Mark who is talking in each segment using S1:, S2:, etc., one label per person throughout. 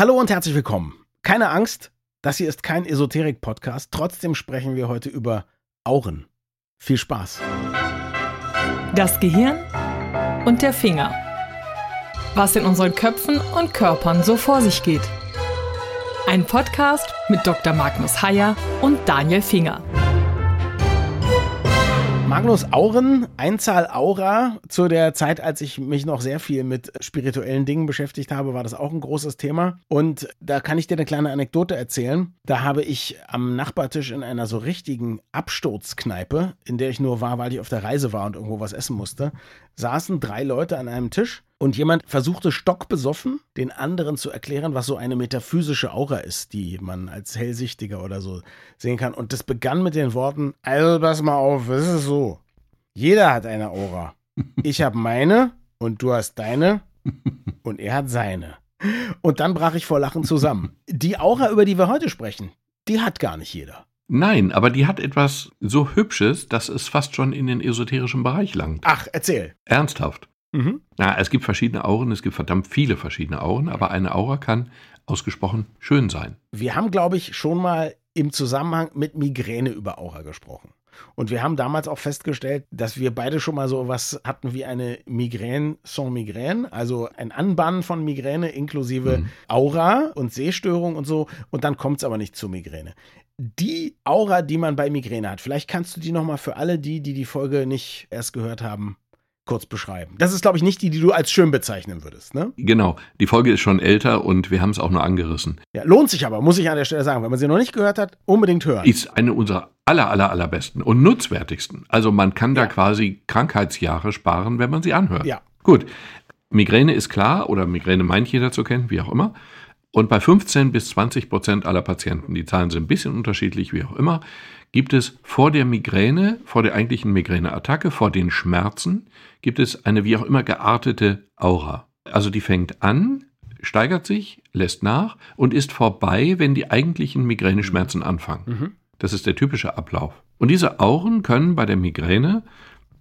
S1: Hallo und herzlich willkommen. Keine Angst, das hier ist kein Esoterik-Podcast. Trotzdem sprechen wir heute über Auren. Viel Spaß.
S2: Das Gehirn und der Finger. Was in unseren Köpfen und Körpern so vor sich geht. Ein Podcast mit Dr. Magnus Heyer und Daniel Finger.
S1: Magnus Auren, Einzahl Aura. Zu der Zeit, als ich mich noch sehr viel mit spirituellen Dingen beschäftigt habe, war das auch ein großes Thema. Und da kann ich dir eine kleine Anekdote erzählen. Da habe ich am Nachbartisch in einer so richtigen Absturzkneipe, in der ich nur war, weil ich auf der Reise war und irgendwo was essen musste, saßen drei Leute an einem Tisch und jemand versuchte stockbesoffen den anderen zu erklären, was so eine metaphysische Aura ist, die man als Hellsichtiger oder so sehen kann. Und das begann mit den Worten, also pass mal auf, es ist so. Jeder hat eine Aura. Ich habe meine und du hast deine und er hat seine. Und dann brach ich vor Lachen zusammen. Die Aura, über die wir heute sprechen, die hat gar nicht jeder.
S3: Nein, aber die hat etwas so Hübsches, dass es fast schon in den esoterischen Bereich langt.
S1: Ach, erzähl.
S3: Ernsthaft.
S1: Mhm.
S3: Na, es gibt verschiedene Auren, es gibt verdammt viele verschiedene Auren, aber eine Aura kann ausgesprochen schön sein.
S1: Wir haben, glaube ich, schon mal im Zusammenhang mit Migräne über Aura gesprochen. Und wir haben damals auch festgestellt, dass wir beide schon mal so was hatten wie eine Migräne sans Migräne, also ein Anbannen von Migräne inklusive
S3: Mhm.
S1: Aura und Sehstörung und so. Und dann kommt es aber nicht zur Migräne. Die Aura, die man bei Migräne hat, vielleicht kannst du die nochmal für alle die, die die Folge nicht erst gehört haben, kurz beschreiben. Das ist, glaube ich, nicht die, die du als schön bezeichnen würdest. Ne?
S3: Genau, die Folge ist schon älter und wir haben es auch nur angerissen.
S1: Ja, lohnt sich aber, muss ich an der Stelle sagen. Wenn man sie noch nicht gehört hat, unbedingt hören.
S3: Ist eine unserer aller, aller, allerbesten und nutzwertigsten. Also man kann da
S1: Ja.
S3: quasi Krankheitsjahre sparen, wenn man sie anhört.
S1: Ja.
S3: Gut, Migräne ist klar oder Migräne meint jeder zu kennen, wie auch immer. Und bei 15 bis 20 Prozent aller Patienten, die Zahlen sind ein bisschen unterschiedlich, wie auch immer, gibt es vor der Migräne, vor der eigentlichen Migräneattacke, vor den Schmerzen, gibt es eine wie auch immer geartete Aura. Also die fängt an, steigert sich, lässt nach und ist vorbei, wenn die eigentlichen Migräneschmerzen anfangen.
S1: Mhm.
S3: Das ist der typische Ablauf. Und diese Auren können bei der Migräne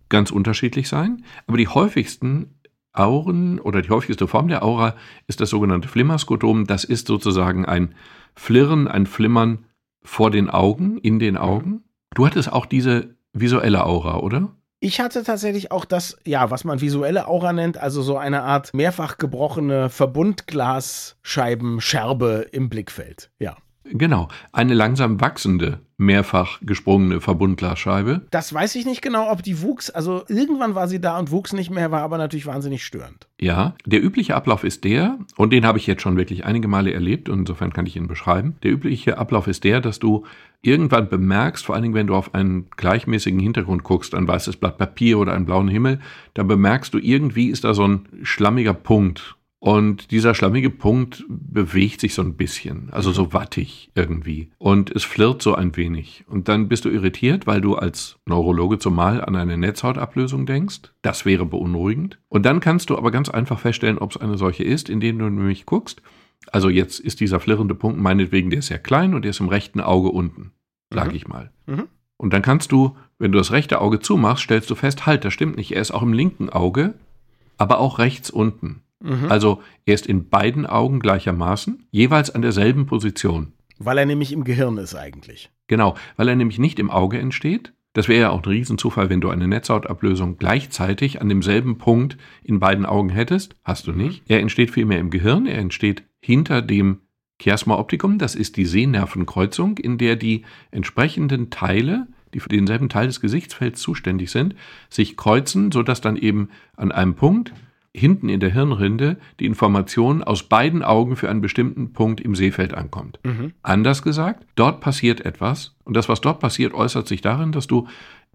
S3: ganz unterschiedlich sein, aber die häufigsten Auren oder die häufigste Form der Aura ist das sogenannte Flimmerskotom. Das ist sozusagen ein Flirren, ein Flimmern vor den Augen, in den Augen. Du hattest auch diese visuelle Aura, oder?
S1: Ich hatte tatsächlich auch das, ja, was man visuelle Aura nennt, also so eine Art mehrfach gebrochene Verbundglasscheibenscherbe im Blickfeld. Ja.
S3: Genau, eine langsam wachsende, mehrfach gesprungene Verbundglasscheibe.
S1: Das weiß ich nicht genau, ob die wuchs. Also irgendwann war sie da und wuchs nicht mehr, war aber natürlich wahnsinnig störend.
S3: Ja, der übliche Ablauf ist der, und den habe ich jetzt schon wirklich einige Male erlebt, und insofern kann ich ihn beschreiben. Der übliche Ablauf ist der, dass du irgendwann bemerkst, vor allen Dingen, wenn du auf einen gleichmäßigen Hintergrund guckst, ein weißes Blatt Papier oder einen blauen Himmel, dann bemerkst du, irgendwie ist da so ein schlammiger Punkt. Und dieser schlammige Punkt bewegt sich so ein bisschen, also so wattig irgendwie. Und es flirrt so ein wenig. Und dann bist du irritiert, weil du als Neurologe zumal an eine Netzhautablösung denkst. Das wäre beunruhigend. Und dann kannst du aber ganz einfach feststellen, ob es eine solche ist, indem du nämlich guckst. Also jetzt ist dieser flirrende Punkt meinetwegen, der ist sehr klein und der ist im rechten Auge unten, sage
S1: Mhm.
S3: ich mal.
S1: Mhm.
S3: Und dann kannst du, wenn du das rechte Auge zumachst, stellst du fest, halt, das stimmt nicht. Er ist auch im linken Auge, aber auch rechts unten.
S1: Mhm.
S3: Also er ist in beiden Augen gleichermaßen, jeweils an derselben Position.
S1: Weil er nämlich im Gehirn ist eigentlich.
S3: Genau, weil er nämlich nicht im Auge entsteht. Das wäre ja auch ein Riesenzufall, wenn du eine Netzhautablösung gleichzeitig an demselben Punkt in beiden Augen hättest. Hast du nicht. Er entsteht vielmehr im Gehirn. Er entsteht hinter dem Chiasma opticum. Das ist die Sehnervenkreuzung, in der die entsprechenden Teile, die für denselben Teil des Gesichtsfelds zuständig sind, sich kreuzen, sodass dann eben an einem Punkt hinten in der Hirnrinde die Information aus beiden Augen für einen bestimmten Punkt im Sehfeld ankommt.
S1: Mhm.
S3: Anders gesagt, dort passiert etwas und das, was dort passiert, äußert sich darin, dass du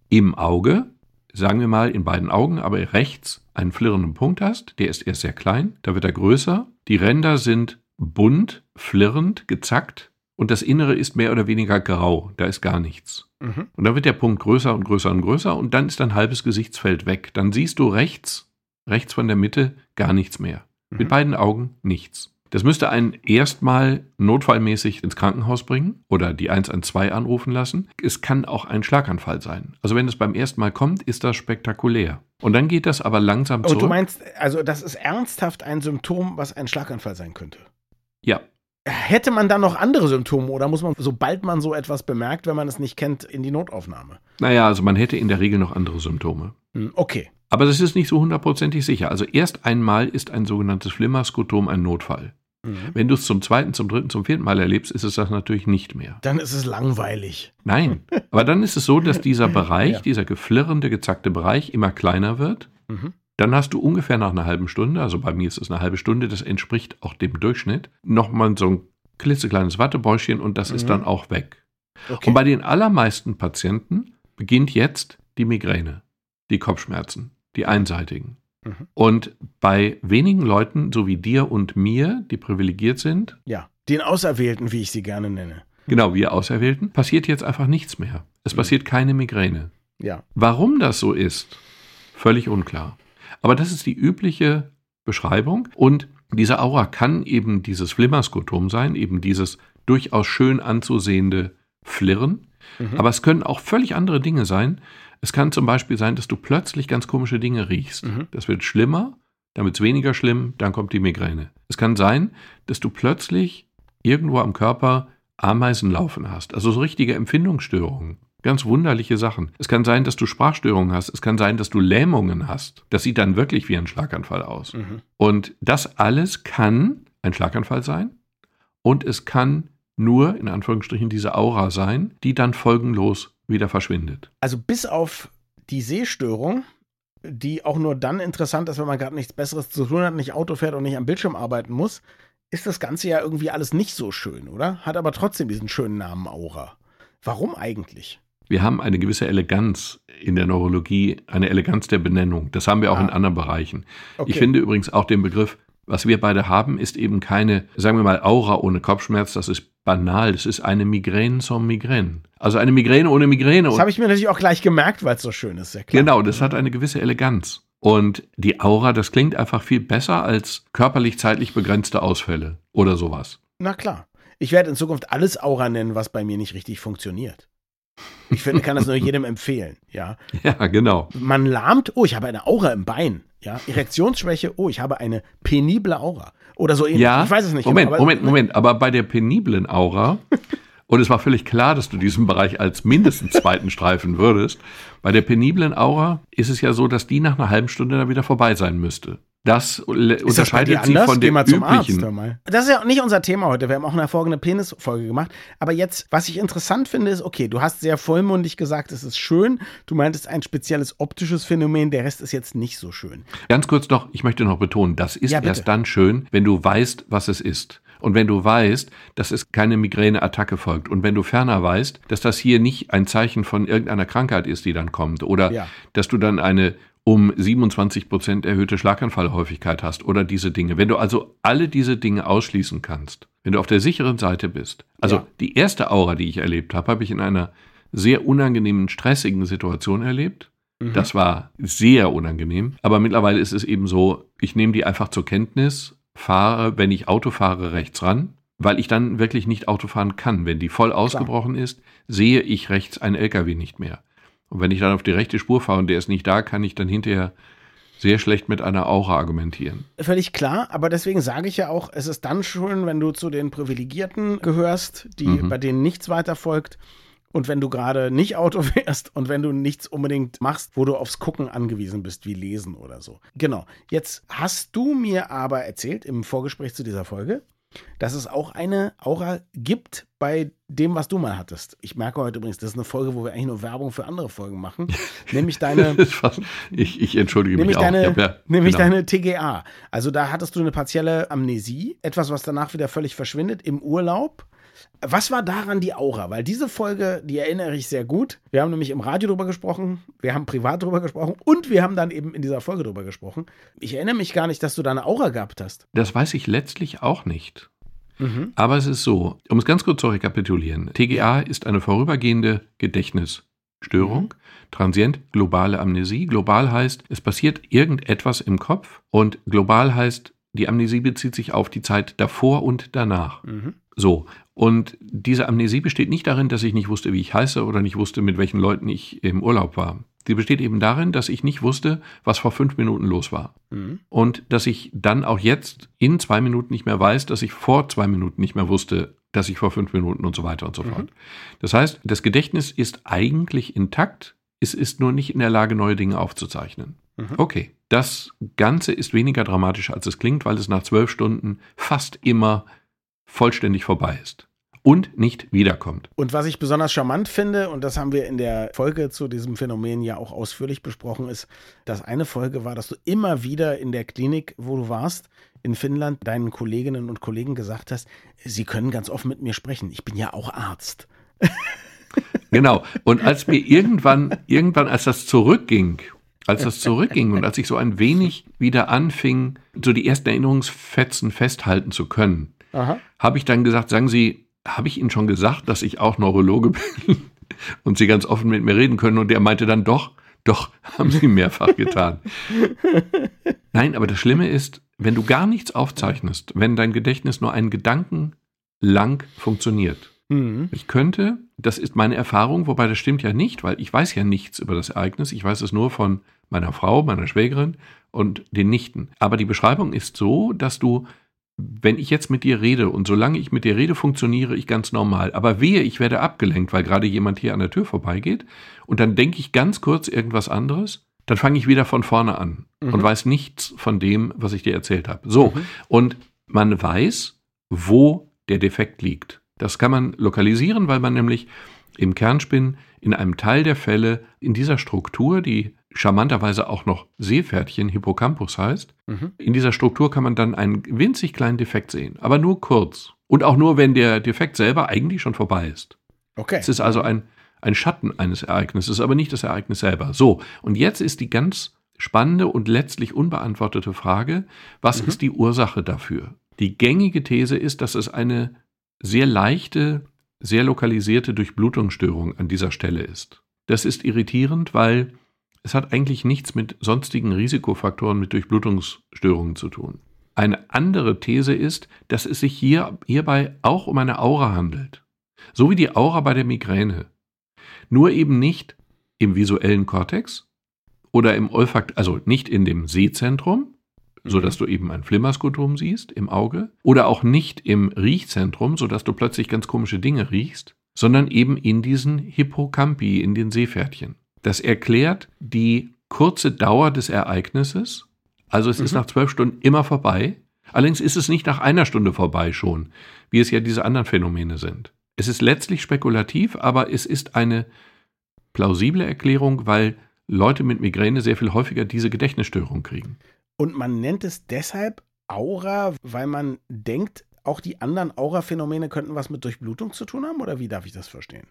S3: im Auge, sagen wir mal in beiden Augen, aber rechts einen flirrenden Punkt hast, der ist erst sehr klein, da wird er größer, die Ränder sind bunt, flirrend, gezackt und das Innere ist mehr oder weniger grau, da ist gar nichts.
S1: Mhm.
S3: Und dann wird der Punkt größer und größer und größer und dann ist dein halbes Gesichtsfeld weg. Dann siehst du rechts, rechts von der Mitte gar nichts mehr. Mit
S1: Mhm.
S3: beiden Augen nichts. Das müsste einen erstmal notfallmäßig ins Krankenhaus bringen oder die 112 anrufen lassen. Es kann auch ein Schlaganfall sein. Also wenn es beim ersten Mal kommt, ist das spektakulär. Und dann geht das aber langsam
S1: Und du
S3: zurück.
S1: meinst, also das ist ernsthaft ein Symptom, was ein Schlaganfall sein könnte.
S3: Ja,
S1: Hätte man dann noch andere Symptome oder muss man, sobald man so etwas bemerkt, wenn man es nicht kennt, in die Notaufnahme?
S3: Naja, also man hätte in der Regel noch andere Symptome.
S1: Hm, okay.
S3: Aber das ist nicht so hundertprozentig sicher. Also erst einmal ist ein sogenanntes Flimmerskotom ein Notfall.
S1: Mhm.
S3: Wenn du es zum zweiten, zum dritten, zum vierten Mal erlebst, ist es das natürlich nicht mehr.
S1: Dann ist es langweilig.
S3: Nein, aber dann ist es so, dass dieser Bereich,
S1: Ja.
S3: dieser geflirrende, gezackte Bereich immer kleiner wird.
S1: Mhm.
S3: Dann hast du ungefähr nach einer halben Stunde, also bei mir ist es eine halbe Stunde, das entspricht auch dem Durchschnitt, nochmal so ein klitzekleines Wattebäuschen und das ist
S1: Mhm.
S3: dann auch weg.
S1: Okay.
S3: Und bei den allermeisten Patienten beginnt jetzt die Migräne, die Kopfschmerzen, die einseitigen.
S1: Mhm.
S3: Und bei wenigen Leuten, so wie dir und mir, die privilegiert sind,
S1: ja, den Auserwählten, wie ich sie gerne nenne.
S3: genau wir Auserwählten, passiert jetzt einfach nichts mehr. Es passiert keine Migräne.
S1: Ja.
S3: Warum das so ist, völlig unklar. Aber das ist die übliche Beschreibung und diese Aura kann eben dieses Flimmerskotom sein, eben dieses durchaus schön anzusehende Flirren.
S1: Mhm.
S3: Aber es können auch völlig andere Dinge sein. Es kann zum Beispiel sein, dass du plötzlich ganz komische Dinge riechst.
S1: Mhm.
S3: Das wird schlimmer, dann wird es weniger schlimm, dann kommt die Migräne. Es kann sein, dass du plötzlich irgendwo am Körper Ameisen laufen hast. Also so richtige Empfindungsstörungen. Ganz wunderliche Sachen. Es kann sein, dass du Sprachstörungen hast. Es kann sein, dass du Lähmungen hast. Das sieht dann wirklich wie ein Schlaganfall aus.
S1: Mhm.
S3: Und das alles kann ein Schlaganfall sein und es kann nur in Anführungsstrichen diese Aura sein, die dann folgenlos wieder verschwindet.
S1: Also bis auf die Sehstörung, die auch nur dann interessant ist, wenn man gerade nichts Besseres zu tun hat, nicht Auto fährt und nicht am Bildschirm arbeiten muss, ist das Ganze ja irgendwie alles nicht so schön, oder? Hat aber trotzdem diesen schönen Namen Aura. Warum eigentlich?
S3: Wir haben eine gewisse Eleganz in der Neurologie, eine Eleganz der Benennung. Das haben wir auch
S1: Ah.
S3: in anderen Bereichen.
S1: Okay.
S3: Ich finde übrigens auch den Begriff, was wir beide haben, ist eben keine, sagen wir mal, Aura ohne Kopfschmerz. Das ist banal. Das ist eine Migräne sans Migräne. Also eine Migräne ohne Migräne.
S1: Das habe ich mir natürlich auch gleich gemerkt, weil es so schön ist, ja klar.
S3: Genau, das hat eine gewisse Eleganz. Und die Aura, das klingt einfach viel besser als körperlich zeitlich begrenzte Ausfälle oder sowas.
S1: Na klar. Ich werde in Zukunft alles Aura nennen, was bei mir nicht richtig funktioniert. Ich finde, kann das nur jedem empfehlen, ja.
S3: Ja, genau.
S1: Man lahmt, oh, ich habe eine Aura im Bein, ja. Erektionsschwäche, oh, ich habe eine penible Aura. Oder so ähnlich.
S3: Ja,
S1: ich weiß es nicht.
S3: Moment,
S1: aber-
S3: Moment, Moment. Aber bei der peniblen Aura, und es war völlig klar, dass du diesen Bereich als mindestens zweiten streifen würdest, bei der peniblen Aura ist es ja so, dass die nach einer halben Stunde dann wieder vorbei sein müsste. Das
S1: Ist das
S3: unterscheidet sie von
S1: hör
S3: üblichen.
S1: Das ist ja auch nicht unser Thema heute. Wir haben auch eine hervorragende Penisfolge gemacht. Aber jetzt, was ich interessant finde, ist, okay, du hast sehr vollmundig gesagt, es ist schön. Du meintest ein spezielles optisches Phänomen. Der Rest ist jetzt nicht so schön.
S3: Ganz kurz noch, ich möchte noch betonen, das ist
S1: Ja,
S3: erst dann schön, wenn du weißt, was es ist. Und wenn du weißt, dass es keine Migräneattacke folgt. Und wenn du ferner weißt, dass das hier nicht ein Zeichen von irgendeiner Krankheit ist, die dann kommt. Oder
S1: Ja.
S3: dass du dann eine um 27 Prozent erhöhte Schlaganfallhäufigkeit hast oder diese Dinge. Wenn du also alle diese Dinge ausschließen kannst, wenn du auf der sicheren Seite bist. Also
S1: Ja.
S3: die erste Aura, die ich erlebt habe, habe ich in einer sehr unangenehmen, stressigen Situation erlebt.
S1: Mhm.
S3: Das war sehr unangenehm. Aber mittlerweile ist es eben so, ich nehme die einfach zur Kenntnis, fahre, wenn ich Auto fahre, rechts ran, weil ich dann wirklich nicht Auto fahren kann. Wenn die voll ausgebrochen ist, sehe ich rechts einen LKW nicht mehr. Und wenn ich dann auf die rechte Spur fahre und der ist nicht da, kann ich dann hinterher sehr schlecht mit einer Aura argumentieren.
S1: Völlig klar, aber deswegen sage ich ja auch, es ist dann schön, wenn du zu den Privilegierten gehörst, die,
S3: Mhm.
S1: bei denen nichts weiter folgt. Und wenn du gerade nicht Auto fährst und wenn du nichts unbedingt machst, wo du aufs Gucken angewiesen bist, wie Lesen oder so. Genau. Jetzt hast du mir aber erzählt im Vorgespräch zu dieser Folge, dass es auch eine Aura gibt bei dem, was du mal hattest. Ich merke heute übrigens, das ist eine Folge, wo wir eigentlich nur Werbung für andere Folgen machen. nämlich deine,
S3: ich, ich entschuldige
S1: nämlich
S3: mich auch.
S1: deine,
S3: hab ja-
S1: nämlich
S3: genau.
S1: deine TGA. Also da hattest du eine partielle Amnesie, etwas, was danach wieder völlig verschwindet im Urlaub. Was war daran die Aura? Weil diese Folge, die erinnere ich sehr gut. Wir haben nämlich im Radio drüber gesprochen, wir haben privat drüber gesprochen und wir haben dann eben in dieser Folge drüber gesprochen. Ich erinnere mich gar nicht, dass du da eine Aura gehabt hast.
S3: Das weiß ich letztlich auch nicht.
S1: Mhm.
S3: Aber es ist so, um es ganz kurz zu rekapitulieren. TGA ist eine vorübergehende Gedächtnisstörung. Transient, globale Amnesie. Global heißt, es passiert irgendetwas im Kopf und global heißt, die Amnesie bezieht sich auf die Zeit davor und danach.
S1: Mhm.
S3: So. Und diese Amnesie besteht nicht darin, dass ich nicht wusste, wie ich heiße oder nicht wusste, mit welchen Leuten ich im Urlaub war. Die besteht eben darin, dass ich nicht wusste, was vor fünf Minuten los war. Mhm. Und dass ich dann auch jetzt in zwei Minuten nicht mehr weiß, dass ich vor zwei Minuten nicht mehr wusste, dass ich vor fünf Minuten und so weiter und so mhm. fort. Das heißt, das Gedächtnis ist eigentlich intakt, es ist nur nicht in der Lage, neue Dinge aufzuzeichnen. Mhm. Okay, das Ganze ist weniger dramatisch, als es klingt, weil es nach zwölf Stunden fast immer vollständig vorbei ist und nicht wiederkommt.
S1: Und was ich besonders charmant finde, und das haben wir in der Folge zu diesem Phänomen ja auch ausführlich besprochen, ist, dass eine Folge war, dass du immer wieder in der Klinik, wo du warst, in Finnland, deinen Kolleginnen und Kollegen gesagt hast, sie können ganz offen mit mir sprechen. Ich bin ja auch Arzt.
S3: Genau. Und als mir irgendwann, irgendwann, als das zurückging, als das zurückging und als ich so ein wenig wieder anfing, so die ersten Erinnerungsfetzen festhalten zu können, habe ich dann gesagt, sagen Sie, habe ich Ihnen schon gesagt, dass ich auch Neurologe bin und Sie ganz offen mit mir reden können? Und der meinte dann doch, doch, haben Sie mehrfach getan. Nein, aber das Schlimme ist, wenn du gar nichts aufzeichnest, wenn dein Gedächtnis nur einen Gedanken lang funktioniert. Mhm. Ich könnte, das ist meine Erfahrung, wobei das stimmt ja nicht, weil ich weiß ja nichts über das Ereignis. Ich weiß es nur von meiner Frau, meiner Schwägerin und den Nichten. Aber die Beschreibung ist so, dass du wenn ich jetzt mit dir rede und solange ich mit dir rede, funktioniere ich ganz normal. Aber wehe, ich werde abgelenkt, weil gerade jemand hier an der Tür vorbeigeht und dann denke ich ganz kurz irgendwas anderes, dann fange ich wieder von vorne an mhm. und weiß nichts von dem, was ich dir erzählt habe. So, mhm. und man weiß, wo der Defekt liegt. Das kann man lokalisieren, weil man nämlich im Kernspin in einem Teil der Fälle in dieser Struktur, die charmanterweise auch noch Seepferdchen Hippocampus heißt. Mhm. In dieser Struktur kann man dann einen winzig kleinen Defekt sehen, aber nur kurz. Und auch nur, wenn der Defekt selber eigentlich schon vorbei ist. Okay. Es ist also ein, ein Schatten eines Ereignisses, aber nicht das Ereignis selber. So, und jetzt ist die ganz spannende und letztlich unbeantwortete Frage, was mhm. ist die Ursache dafür? Die gängige These ist, dass es eine sehr leichte, sehr lokalisierte Durchblutungsstörung an dieser Stelle ist. Das ist irritierend, weil es hat eigentlich nichts mit sonstigen Risikofaktoren mit Durchblutungsstörungen zu tun. Eine andere These ist, dass es sich hier, hierbei auch um eine Aura handelt. So wie die Aura bei der Migräne. Nur eben nicht im visuellen Kortex oder im Olfakt, also nicht in dem Sehzentrum, so dass mhm. du eben ein Flimmerskotom siehst im Auge, oder auch nicht im Riechzentrum, so dass du plötzlich ganz komische Dinge riechst, sondern eben in diesen Hippocampi, in den Seepferdchen. Das erklärt die kurze Dauer des Ereignisses. Also es mhm. ist nach zwölf Stunden immer vorbei. Allerdings ist es nicht nach einer Stunde vorbei schon, wie es ja diese anderen Phänomene sind. Es ist letztlich spekulativ, aber es ist eine plausible Erklärung, weil Leute mit Migräne sehr viel häufiger diese Gedächtnisstörung kriegen.
S1: Und man nennt es deshalb Aura, weil man denkt, auch die anderen Aura-Phänomene könnten was mit Durchblutung zu tun haben? Oder wie darf ich das verstehen?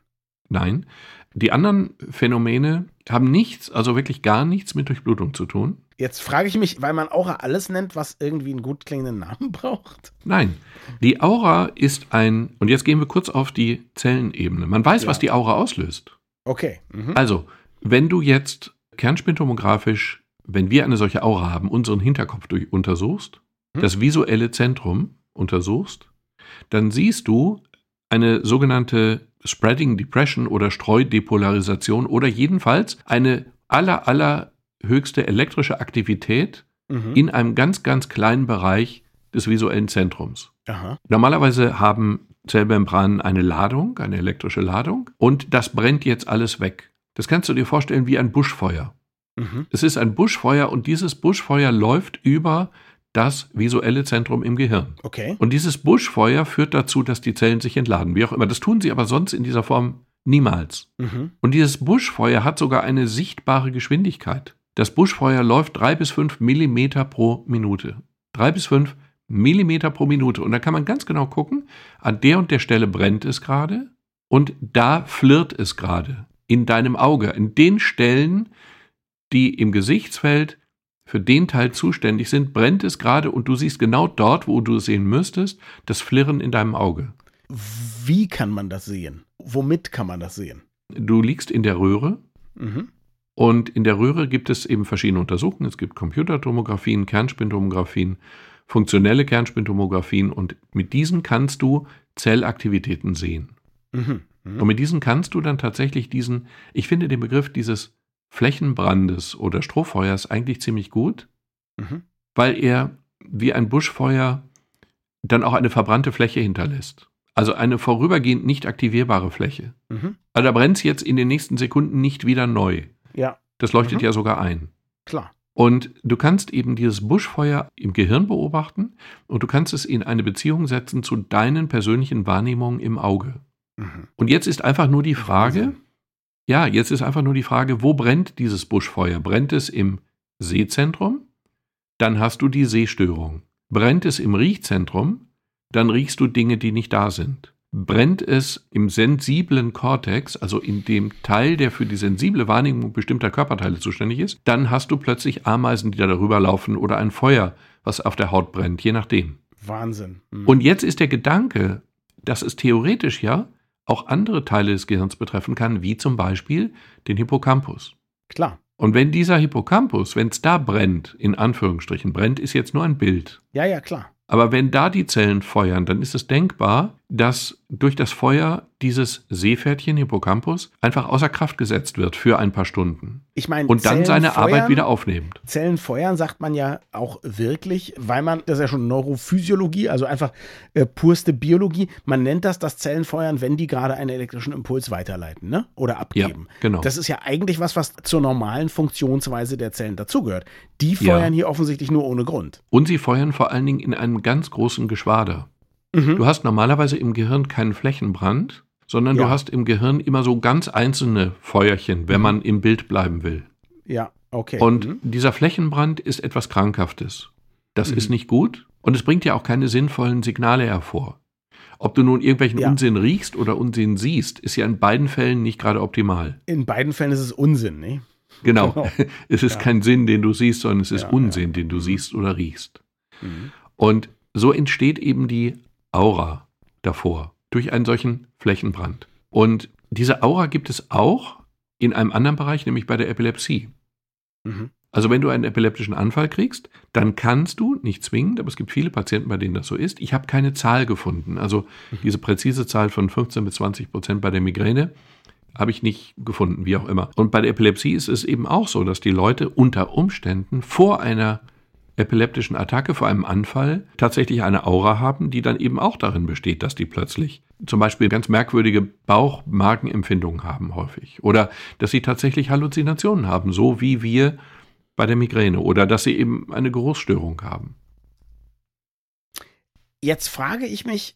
S3: Nein, die anderen Phänomene haben nichts, also wirklich gar nichts mit Durchblutung zu tun.
S1: Jetzt frage ich mich, weil man Aura alles nennt, was irgendwie einen gut klingenden Namen braucht.
S3: Nein, die Aura ist ein, und jetzt gehen wir kurz auf die Zellenebene. Man weiß, ja. was die Aura auslöst.
S1: Okay.
S3: Mhm. Also, wenn du jetzt kernspintomografisch, wenn wir eine solche Aura haben, unseren Hinterkopf durch untersuchst, mhm. das visuelle Zentrum untersuchst, dann siehst du eine sogenannte Spreading Depression oder Streudepolarisation oder jedenfalls eine aller, aller höchste elektrische Aktivität mhm. in einem ganz, ganz kleinen Bereich des visuellen Zentrums. Aha. Normalerweise haben Zellmembranen eine Ladung, eine elektrische Ladung, und das brennt jetzt alles weg. Das kannst du dir vorstellen wie ein Buschfeuer. Mhm. Es ist ein Buschfeuer und dieses Buschfeuer läuft über das visuelle Zentrum im Gehirn.
S1: Okay.
S3: Und dieses Buschfeuer führt dazu, dass die Zellen sich entladen, wie auch immer. Das tun sie aber sonst in dieser Form niemals. Mhm. Und dieses Buschfeuer hat sogar eine sichtbare Geschwindigkeit. Das Buschfeuer läuft drei bis fünf Millimeter pro Minute. Drei bis fünf Millimeter pro Minute. Und da kann man ganz genau gucken, an der und der Stelle brennt es gerade und da flirrt es gerade in deinem Auge. In den Stellen, die im Gesichtsfeld für den Teil zuständig sind, brennt es gerade und du siehst genau dort, wo du es sehen müsstest, das Flirren in deinem Auge.
S1: Wie kann man das sehen? Womit kann man das sehen?
S3: Du liegst in der Röhre mhm. und in der Röhre gibt es eben verschiedene Untersuchungen. Es gibt Computertomographien, Kernspintomographien funktionelle Kernspintomographien und mit diesen kannst du Zellaktivitäten sehen.
S1: Mhm. Mhm.
S3: Und mit diesen kannst du dann tatsächlich diesen, ich finde den Begriff dieses Flächenbrandes oder Strohfeuers eigentlich ziemlich gut,
S1: Mhm.
S3: weil er wie ein Buschfeuer dann auch eine verbrannte Fläche hinterlässt. Also eine vorübergehend nicht aktivierbare Fläche.
S1: Mhm.
S3: Also da brennt es jetzt in den nächsten Sekunden nicht wieder neu.
S1: Ja,
S3: Das leuchtet
S1: Mhm.
S3: ja sogar ein.
S1: klar.
S3: Und du kannst eben dieses Buschfeuer im Gehirn beobachten und du kannst es in eine Beziehung setzen zu deinen persönlichen Wahrnehmungen im Auge.
S1: Mhm.
S3: Und jetzt ist einfach nur die Frage. Ja, jetzt ist einfach nur die Frage, wo brennt dieses Buschfeuer? Brennt es im Sehzentrum? Dann hast du die Sehstörung. Brennt es im Riechzentrum? Dann riechst du Dinge, die nicht da sind. Brennt es im sensiblen Kortex, also in dem Teil, der für die sensible Wahrnehmung bestimmter Körperteile zuständig ist, dann hast du plötzlich Ameisen, die da darüber laufen oder ein Feuer, was auf der Haut brennt, je nachdem.
S1: Wahnsinn. Mhm.
S3: Und jetzt ist der Gedanke, dass es theoretisch ja auch andere Teile des Gehirns betreffen kann, wie zum Beispiel den Hippocampus.
S1: klar.
S3: Und wenn dieser Hippocampus, wenn es da brennt, in Anführungsstrichen, brennt ist jetzt nur ein Bild.
S1: Ja, ja, klar.
S3: Aber wenn da die Zellen feuern, dann ist es denkbar, dass durch das Feuer dieses Seepferdchen Hippocampus einfach außer Kraft gesetzt wird für ein paar Stunden.
S1: Ich meine,
S3: Und dann
S1: Zellen
S3: seine Arbeit
S1: feuern-
S3: wieder aufnimmt.
S1: Zellen feuern sagt man ja auch wirklich, weil man, das ist ja schon Neurophysiologie, also einfach äh, purste Biologie. Man nennt das das Zellen feuern, wenn die gerade einen elektrischen Impuls weiterleiten, ne? Oder abgeben.
S3: genau.
S1: Das ist ja eigentlich was, was zur normalen Funktionsweise der Zellen dazugehört. Die
S3: Ja.
S1: feuern hier offensichtlich nur ohne Grund.
S3: Und sie feuern vor allen Dingen in einem ganz großen Geschwader.
S1: Mhm.
S3: Du hast normalerweise im Gehirn keinen Flächenbrand, sondern du
S1: Ja.
S3: hast im Gehirn immer so ganz einzelne Feuerchen, wenn
S1: Mhm.
S3: man im Bild bleiben will.
S1: Ja, okay.
S3: Und
S1: Mhm.
S3: dieser Flächenbrand ist etwas Krankhaftes. Das
S1: Mhm.
S3: ist nicht gut und es bringt ja auch keine sinnvollen Signale hervor. Ob du nun irgendwelchen
S1: Ja.
S3: Unsinn riechst oder Unsinn siehst, ist ja in beiden Fällen nicht gerade optimal.
S1: In beiden Fällen ist es Unsinn, ne?
S3: Genau.
S1: Genau.
S3: Es ist
S1: Ja.
S3: kein Sinn, den du siehst, sondern es ist
S1: Ja,
S3: Unsinn,
S1: ja.
S3: den du siehst oder riechst.
S1: Mhm.
S3: Und so entsteht eben die Aura davor durch einen solchen Flächenbrand. Und diese Aura gibt es auch in einem anderen Bereich, nämlich bei der Epilepsie.
S1: Mhm.
S3: Also wenn du einen epileptischen Anfall kriegst, dann kannst du, nicht zwingend, aber es gibt viele Patienten, bei denen das so ist. Ich habe keine Zahl gefunden. Also diese präzise Zahl von 15 bis 20 Prozent bei der Migräne habe ich nicht gefunden, wie auch immer. Und bei der Epilepsie ist es eben auch so, dass die Leute unter Umständen vor einer epileptischen Attacke, vor einem Anfall, tatsächlich eine Aura haben, die dann eben auch darin besteht, dass die plötzlich zum Beispiel ganz merkwürdige Bauchmagenempfindungen haben häufig. Oder dass sie tatsächlich Halluzinationen haben, so wie wir bei der Migräne. Oder dass sie eben eine Geruchsstörung haben.
S1: Jetzt frage ich mich,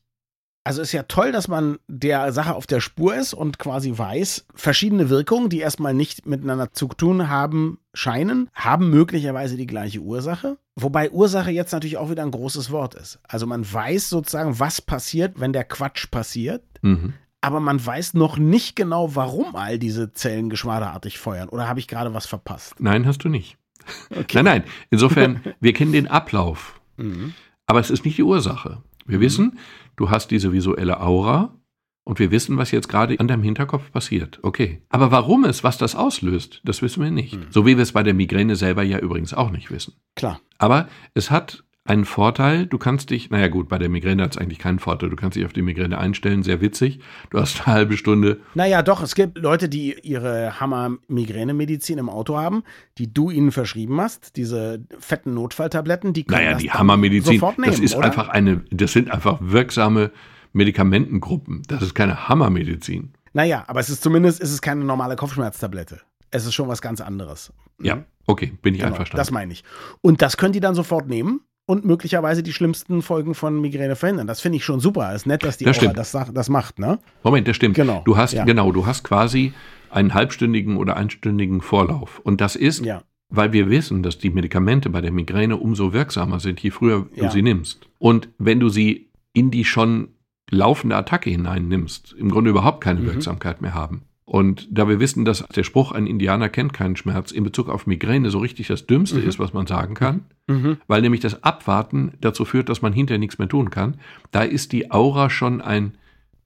S1: also ist ja toll, dass man der Sache auf der Spur ist und quasi weiß, verschiedene Wirkungen, die erstmal nicht miteinander zu tun haben scheinen, haben möglicherweise die gleiche Ursache. Wobei Ursache jetzt natürlich auch wieder ein großes Wort ist. Also man weiß sozusagen, was passiert, wenn der Quatsch passiert,
S3: Mhm.
S1: aber man weiß noch nicht genau, warum all diese Zellen geschwaderartig feuern. Oder habe ich gerade was verpasst?
S3: Nein, hast du nicht.
S1: Okay.
S3: Nein, nein. Insofern, wir kennen den Ablauf.
S1: Mhm.
S3: Aber es ist nicht die Ursache. Wir
S1: Mhm.
S3: wissen, du hast diese visuelle Aura und wir wissen, was jetzt gerade an deinem Hinterkopf passiert. Okay. Aber warum es, was das auslöst, das wissen wir nicht.
S1: Mhm.
S3: So wie wir es bei der Migräne selber ja übrigens auch nicht wissen.
S1: Klar.
S3: Aber es hat einen Vorteil, du kannst dich, naja gut, bei der Migräne hat es eigentlich keinen Vorteil, du kannst dich auf die Migräne einstellen, sehr witzig. Du hast eine halbe Stunde,
S1: Naja, doch, es gibt Leute, die ihre Hammer-Migräne-Medizin im Auto haben, die du ihnen verschrieben hast, diese fetten Notfalltabletten, die können
S3: naja,
S1: das
S3: die Hammermedizin,
S1: sofort nehmen,
S3: das ist
S1: oder?
S3: einfach eine, das sind einfach wirksame Medikamentengruppen. Das ist keine Hammermedizin.
S1: Naja, aber es ist zumindest, es ist keine normale Kopfschmerztablette. Es ist schon was ganz anderes.
S3: Ja, okay, bin ich
S1: Genau,
S3: einverstanden.
S1: das meine ich. Und das können die dann sofort nehmen und möglicherweise die schlimmsten Folgen von Migräne verhindern. Das finde ich schon super. Es ist nett, dass die
S3: Das
S1: Aura das, das macht, ne?
S3: Moment, das stimmt.
S1: Genau,
S3: Du hast,
S1: ja.
S3: genau, du hast quasi einen halbstündigen oder einstündigen Vorlauf. Und das ist,
S1: Ja.
S3: weil wir wissen, dass die Medikamente bei der Migräne umso wirksamer sind, je früher
S1: Ja.
S3: du sie nimmst. Und wenn du sie in die schon laufende Attacke hinein nimmst, im Grunde überhaupt keine
S1: Mhm.
S3: Wirksamkeit mehr haben. Und da wir wissen, dass der Spruch, ein Indianer kennt keinen Schmerz, in Bezug auf Migräne so richtig das Dümmste
S1: Mhm.
S3: ist, was man sagen kann,
S1: Mhm.
S3: weil nämlich das Abwarten dazu führt, dass man hinterher nichts mehr tun kann, da ist die Aura schon ein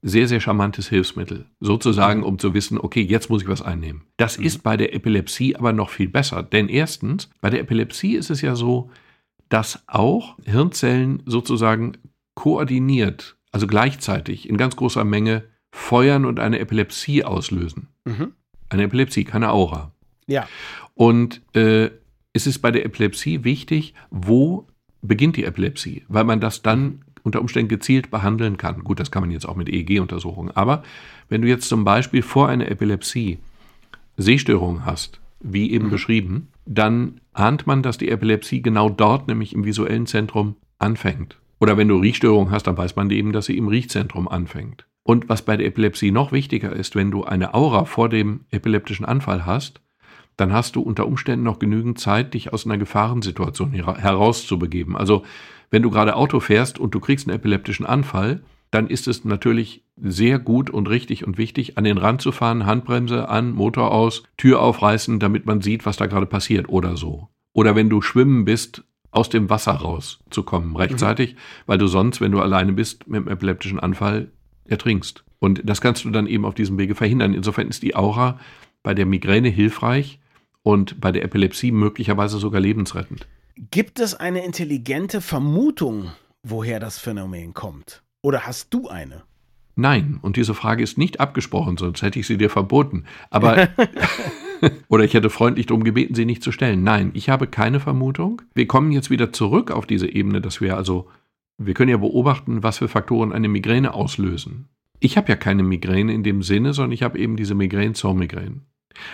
S3: sehr, sehr charmantes Hilfsmittel. Sozusagen, um zu wissen, okay, jetzt muss ich was einnehmen. Das ist bei der Epilepsie aber noch viel besser. Denn erstens, bei der Epilepsie ist es ja so, dass auch Hirnzellen sozusagen koordiniert, also gleichzeitig in ganz großer Menge feuern und eine Epilepsie auslösen. Mhm. Eine Epilepsie, keine Aura.
S1: Ja.
S3: Und äh, es ist bei der Epilepsie wichtig, wo beginnt die Epilepsie, weil man das dann unter Umständen gezielt behandeln kann. Gut, das kann man jetzt auch mit EEG-Untersuchungen. Aber wenn du jetzt zum Beispiel vor einer Epilepsie Sehstörungen hast, wie eben mhm. beschrieben, dann ahnt man, dass die Epilepsie genau dort, nämlich im visuellen Zentrum, anfängt. Oder wenn du Riechstörungen hast, dann weiß man eben, dass sie im Riechzentrum anfängt. Und was bei der Epilepsie noch wichtiger ist, wenn du eine Aura vor dem epileptischen Anfall hast, dann hast du unter Umständen noch genügend Zeit, dich aus einer Gefahrensituation herauszubegeben. Also wenn du gerade Auto fährst und du kriegst einen epileptischen Anfall, dann ist es natürlich sehr gut und richtig und wichtig, an den Rand zu fahren, Handbremse an, Motor aus, Tür aufreißen, damit man sieht, was da gerade passiert oder so. Oder wenn du schwimmen bist, aus dem Wasser rauszukommen rechtzeitig, mhm. weil du sonst, wenn du alleine bist, mit einem epileptischen Anfall ertrinkst. Und das kannst du dann eben auf diesem Wege verhindern. Insofern ist die Aura bei der Migräne hilfreich und bei der Epilepsie möglicherweise sogar lebensrettend.
S1: Gibt es eine intelligente Vermutung, woher das Phänomen kommt? Oder hast du eine?
S3: Nein, und diese Frage ist nicht abgesprochen, sonst hätte ich sie dir verboten. Aber oder ich hätte freundlich darum gebeten, sie nicht zu stellen. Nein, ich habe keine Vermutung. Wir kommen jetzt wieder zurück auf diese Ebene, dass wir also, wir können ja beobachten, was für Faktoren eine Migräne auslösen. Ich habe ja keine Migräne in dem Sinne, sondern ich habe eben diese Migräne zur Migräne.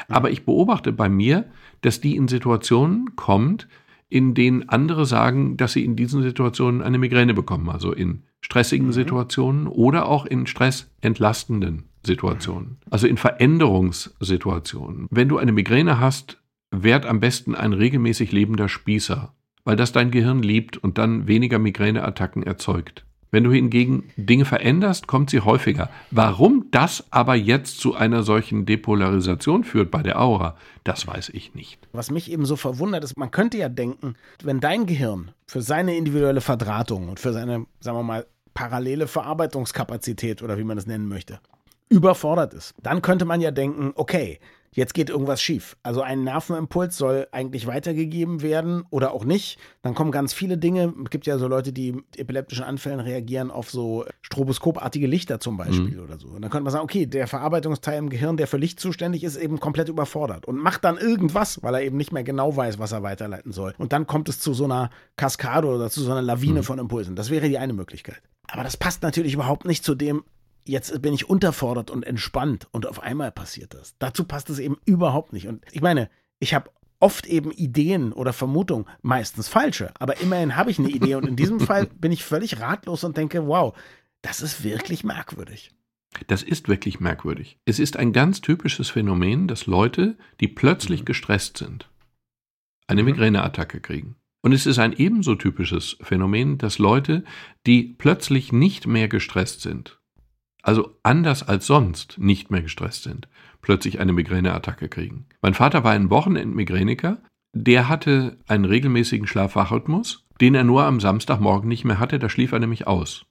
S3: Aber ich beobachte bei mir, dass die in Situationen kommt, in denen andere sagen, dass sie in diesen Situationen eine Migräne bekommen, also in stressigen mhm. Situationen oder auch in stressentlastenden Situationen, also in Veränderungssituationen. Wenn du eine Migräne hast, werd am besten ein regelmäßig lebender Spießer, weil das dein Gehirn liebt und dann weniger Migräneattacken erzeugt. Wenn du hingegen Dinge veränderst, kommt sie häufiger. Warum das aber jetzt zu einer solchen Depolarisation führt bei der Aura, das weiß ich nicht.
S1: Was mich eben so verwundert ist, man könnte ja denken, wenn dein Gehirn für seine individuelle Verdrahtung und für seine, sagen wir mal, parallele Verarbeitungskapazität oder wie man das nennen möchte, überfordert ist, dann könnte man ja denken, okay, jetzt geht irgendwas schief. Also ein Nervenimpuls soll eigentlich weitergegeben werden oder auch nicht. Dann kommen ganz viele Dinge. Es gibt ja so Leute, die mit epileptischen Anfällen reagieren auf so stroboskopartige Lichter zum Beispiel mhm. oder so. Und dann könnte man sagen, okay, der Verarbeitungsteil im Gehirn, der für Licht zuständig ist, eben komplett überfordert und macht dann irgendwas, weil er eben nicht mehr genau weiß, was er weiterleiten soll. Und dann kommt es zu so einer Kaskade oder zu so einer Lawine mhm. von Impulsen. Das wäre die eine Möglichkeit. Aber das passt natürlich überhaupt nicht zu dem, jetzt bin ich unterfordert und entspannt und auf einmal passiert das. Dazu passt es eben überhaupt nicht. Und ich meine, ich habe oft eben Ideen oder Vermutungen, meistens falsche, aber immerhin habe ich eine Idee und in diesem Fall bin ich völlig ratlos und denke, wow, das ist wirklich merkwürdig.
S3: Das ist wirklich merkwürdig. Es ist ein ganz typisches Phänomen, dass Leute, die plötzlich mhm. gestresst sind, eine mhm. Migräneattacke kriegen. Und es ist ein ebenso typisches Phänomen, dass Leute, die plötzlich nicht mehr gestresst sind, also anders als sonst nicht mehr gestresst sind, plötzlich eine Migräneattacke kriegen. Mein Vater war ein Wochenendmigräniker, der hatte einen regelmäßigen Schlafwachrhythmus, den er nur am Samstagmorgen nicht mehr hatte, da schlief er nämlich aus.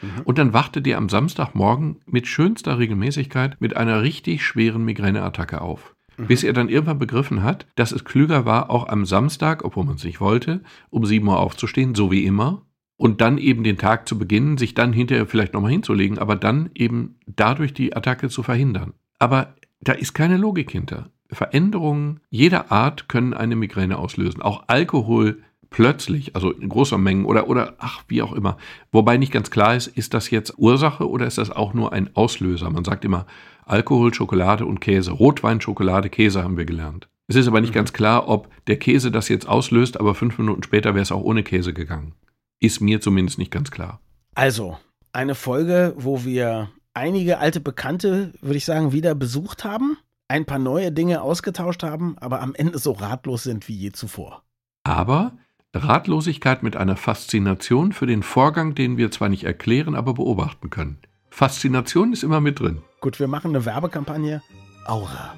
S3: Mhm. Und dann wachte der am Samstagmorgen mit schönster Regelmäßigkeit mit einer richtig schweren Migräneattacke auf. Mhm. Bis er dann irgendwann begriffen hat, dass es klüger war, auch am Samstag, obwohl man es nicht wollte, um 7 Uhr aufzustehen, so wie immer, und dann eben den Tag zu beginnen, sich dann hinterher vielleicht nochmal hinzulegen, aber dann eben dadurch die Attacke zu verhindern. Aber da ist keine Logik hinter. Veränderungen jeder Art können eine Migräne auslösen. Auch Alkohol plötzlich, also in großer Mengen oder, oder ach, wie auch immer. Wobei nicht ganz klar ist, ist das jetzt Ursache oder ist das auch nur ein Auslöser? Man sagt immer Alkohol, Schokolade und Käse. Rotwein, Schokolade, Käse haben wir gelernt. Es ist aber nicht mhm. ganz klar, ob der Käse das jetzt auslöst, aber fünf Minuten später wäre es auch ohne Käse gegangen. Ist mir zumindest nicht ganz klar.
S1: Also, eine Folge, wo wir einige alte Bekannte, würde ich sagen, wieder besucht haben, ein paar neue Dinge ausgetauscht haben, aber am Ende so ratlos sind wie je zuvor.
S3: Aber Ratlosigkeit mit einer Faszination für den Vorgang, den wir zwar nicht erklären, aber beobachten können. Faszination ist immer mit drin.
S1: Gut, wir machen eine Werbekampagne. Aura.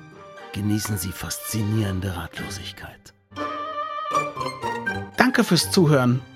S1: Genießen Sie faszinierende Ratlosigkeit. Danke fürs Zuhören